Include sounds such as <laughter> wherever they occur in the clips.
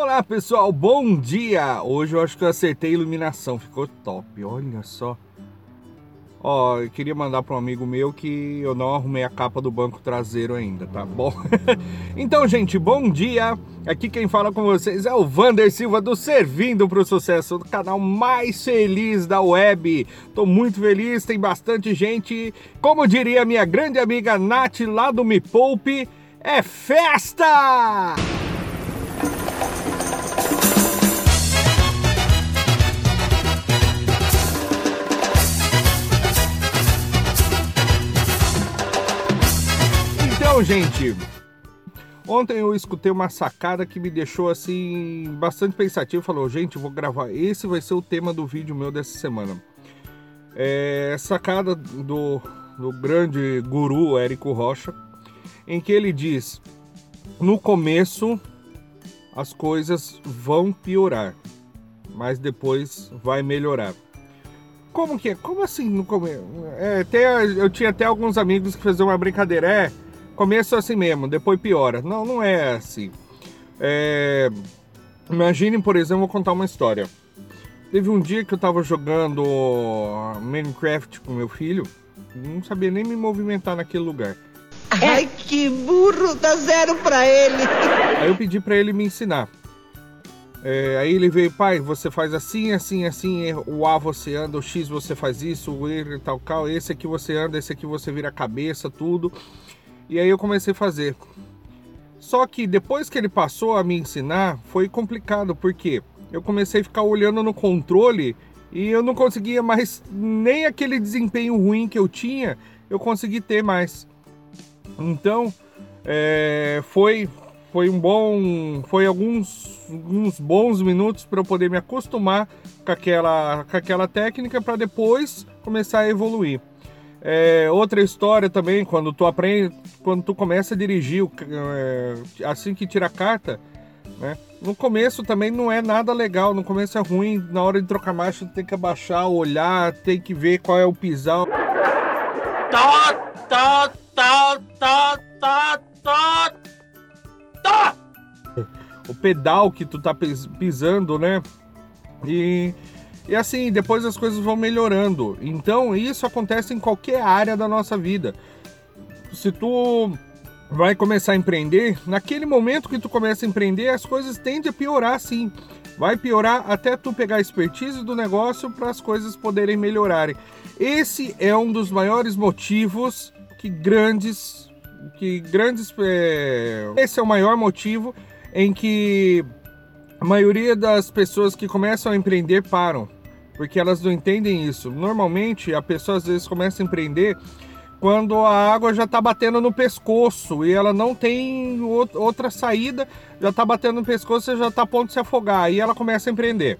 Olá pessoal, bom dia! Hoje eu acho que eu acertei a iluminação, ficou top, olha só. Ó, eu queria mandar para um amigo meu que eu não arrumei a capa do banco traseiro ainda, tá bom? <laughs> então, gente, bom dia! Aqui quem fala com vocês é o Vander Silva do Servindo para o Sucesso, do canal mais feliz da web. Tô muito feliz, tem bastante gente. Como diria minha grande amiga Nath lá do Me Poupe, é festa! Então, gente, ontem eu escutei uma sacada que me deixou assim bastante pensativo. Falou, gente, vou gravar. Esse vai ser o tema do vídeo meu dessa semana. É sacada do, do grande guru Érico Rocha, em que ele diz: no começo as coisas vão piorar, mas depois vai melhorar. Como que é? Como assim no começo? É, até, eu tinha até alguns amigos que faziam uma brincadeira. É, começo assim mesmo, depois piora. Não, não é assim. É... Imagine, por exemplo, vou contar uma história. Teve um dia que eu tava jogando Minecraft com meu filho, não sabia nem me movimentar naquele lugar. Ai, que burro, dá zero pra ele. Aí eu pedi para ele me ensinar. É, aí ele veio, pai, você faz assim, assim, assim, o A você anda, o X você faz isso, o E tal, tal, esse aqui você anda, esse aqui você vira a cabeça, tudo. E aí eu comecei a fazer. Só que depois que ele passou a me ensinar, foi complicado, porque eu comecei a ficar olhando no controle e eu não conseguia mais nem aquele desempenho ruim que eu tinha, eu consegui ter mais. Então, é, foi foi um bom, foi alguns, alguns bons minutos para eu poder me acostumar com aquela, com aquela técnica para depois começar a evoluir. É, outra história também, quando tu aprende, quando tu começa a dirigir, é, assim que tira a carta, né? No começo também não é nada legal, no começo é ruim, na hora de trocar marcha tu tem que abaixar, olhar, tem que ver qual é o pisão. Tá, tá, tá, tá, tá, tá, tá. O pedal que tu tá pisando, né? E e assim, depois as coisas vão melhorando. Então, isso acontece em qualquer área da nossa vida. Se tu vai começar a empreender, naquele momento que tu começa a empreender, as coisas tendem a piorar sim. Vai piorar até tu pegar a expertise do negócio para as coisas poderem melhorarem. Esse é um dos maiores motivos que grandes que grandes é... esse é o maior motivo em que a maioria das pessoas que começam a empreender param porque elas não entendem isso. Normalmente a pessoa às vezes começa a empreender quando a água já está batendo no pescoço e ela não tem outra saída, já está batendo no pescoço já está a ponto de se afogar. Aí ela começa a empreender.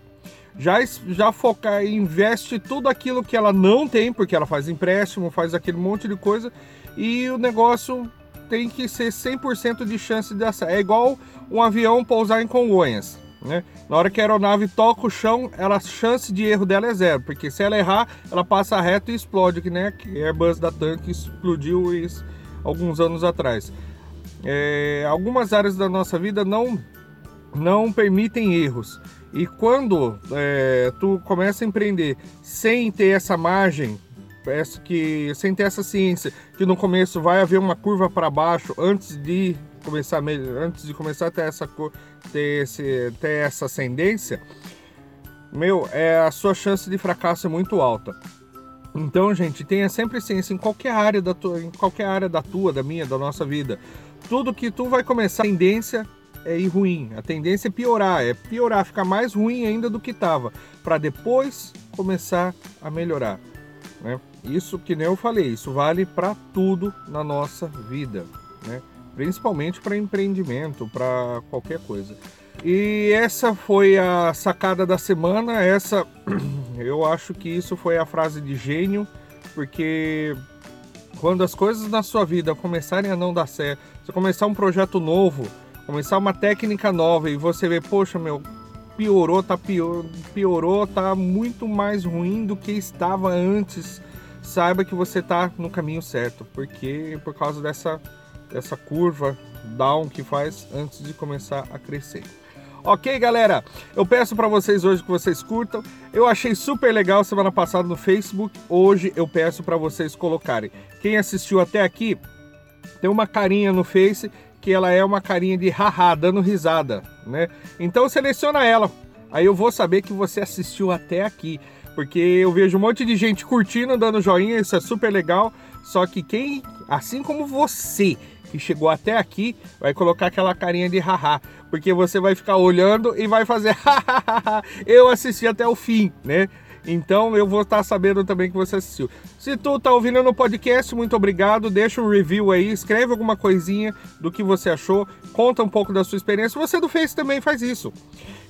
Já, já foca, investe tudo aquilo que ela não tem, porque ela faz empréstimo, faz aquele monte de coisa, e o negócio tem que ser 100% de chance de acertar. É igual um avião pousar em Congonhas. Né? Na hora que a aeronave toca o chão, ela, a chance de erro dela é zero, porque se ela errar, ela passa reto e explode, que nem a Airbus da Tanque explodiu isso, alguns anos atrás. É, algumas áreas da nossa vida não, não permitem erros. E quando é, tu começa a empreender sem ter essa margem, que sem ter essa ciência, que no começo vai haver uma curva para baixo antes de começar antes de começar a ter essa ter, esse, ter essa ascendência, meu, é a sua chance de fracasso é muito alta. Então, gente, tenha sempre ciência em qualquer área da tua, em qualquer área da tua, da minha, da nossa vida. Tudo que tu vai começar, a tendência é ir ruim, a tendência é piorar, é piorar, ficar mais ruim ainda do que estava, para depois começar a melhorar, né? Isso que nem eu falei, isso vale para tudo na nossa vida, né? Principalmente para empreendimento, para qualquer coisa. E essa foi a sacada da semana. Essa, <clears throat> eu acho que isso foi a frase de gênio, porque quando as coisas na sua vida começarem a não dar certo, você começar um projeto novo, começar uma técnica nova e você vê, poxa, meu, piorou, tá pior, piorou, tá muito mais ruim do que estava antes. Saiba que você tá no caminho certo, porque por causa dessa essa curva down que faz antes de começar a crescer. Ok, galera? Eu peço para vocês hoje que vocês curtam. Eu achei super legal semana passada no Facebook. Hoje eu peço para vocês colocarem. Quem assistiu até aqui, tem uma carinha no Face que ela é uma carinha de haha, dando risada, né? Então seleciona ela. Aí eu vou saber que você assistiu até aqui, porque eu vejo um monte de gente curtindo, dando joinha, isso é super legal. Só que quem, assim como você, que chegou até aqui vai colocar aquela carinha de haha, porque você vai ficar olhando e vai fazer <laughs> eu assisti até o fim, né? Então eu vou estar sabendo também que você assistiu. Se tu tá ouvindo no podcast, muito obrigado. Deixa um review aí, escreve alguma coisinha do que você achou, conta um pouco da sua experiência. Você do Face também faz isso.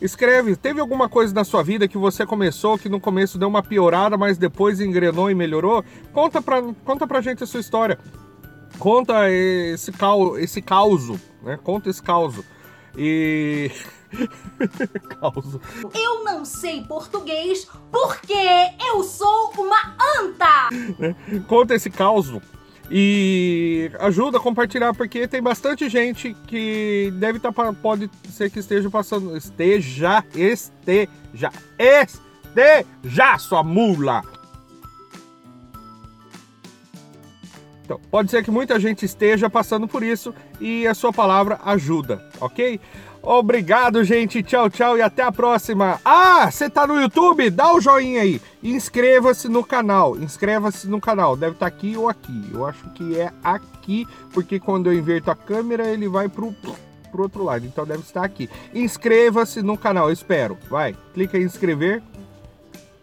Escreve, teve alguma coisa na sua vida que você começou, que no começo deu uma piorada, mas depois engrenou e melhorou? Conta pra, conta pra gente a sua história conta esse, cal, esse causo, né? Conta esse causo. E. <laughs> causo. Eu não sei português porque eu sou uma anta! Né? Conta esse causo. E ajuda a compartilhar, porque tem bastante gente que deve estar. Tá, pode ser que esteja passando. Esteja, esteja, esteja, sua mula! Então, pode ser que muita gente esteja passando por isso e a sua palavra ajuda, ok? Obrigado, gente. Tchau, tchau e até a próxima. Ah, você tá no YouTube? Dá o joinha aí. Inscreva-se no canal. Inscreva-se no canal. Deve estar tá aqui ou aqui. Eu acho que é aqui, porque quando eu inverto a câmera, ele vai pro pro outro lado. Então deve estar aqui. Inscreva-se no canal, espero. Vai, clica em inscrever.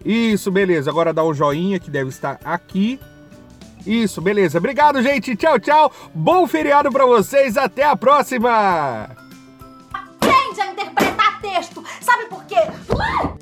Isso, beleza. Agora dá um joinha que deve estar aqui. Isso, beleza. Obrigado, gente. Tchau, tchau. Bom feriado para vocês. Até a próxima. Aprende a interpretar texto. Sabe por quê? Uh!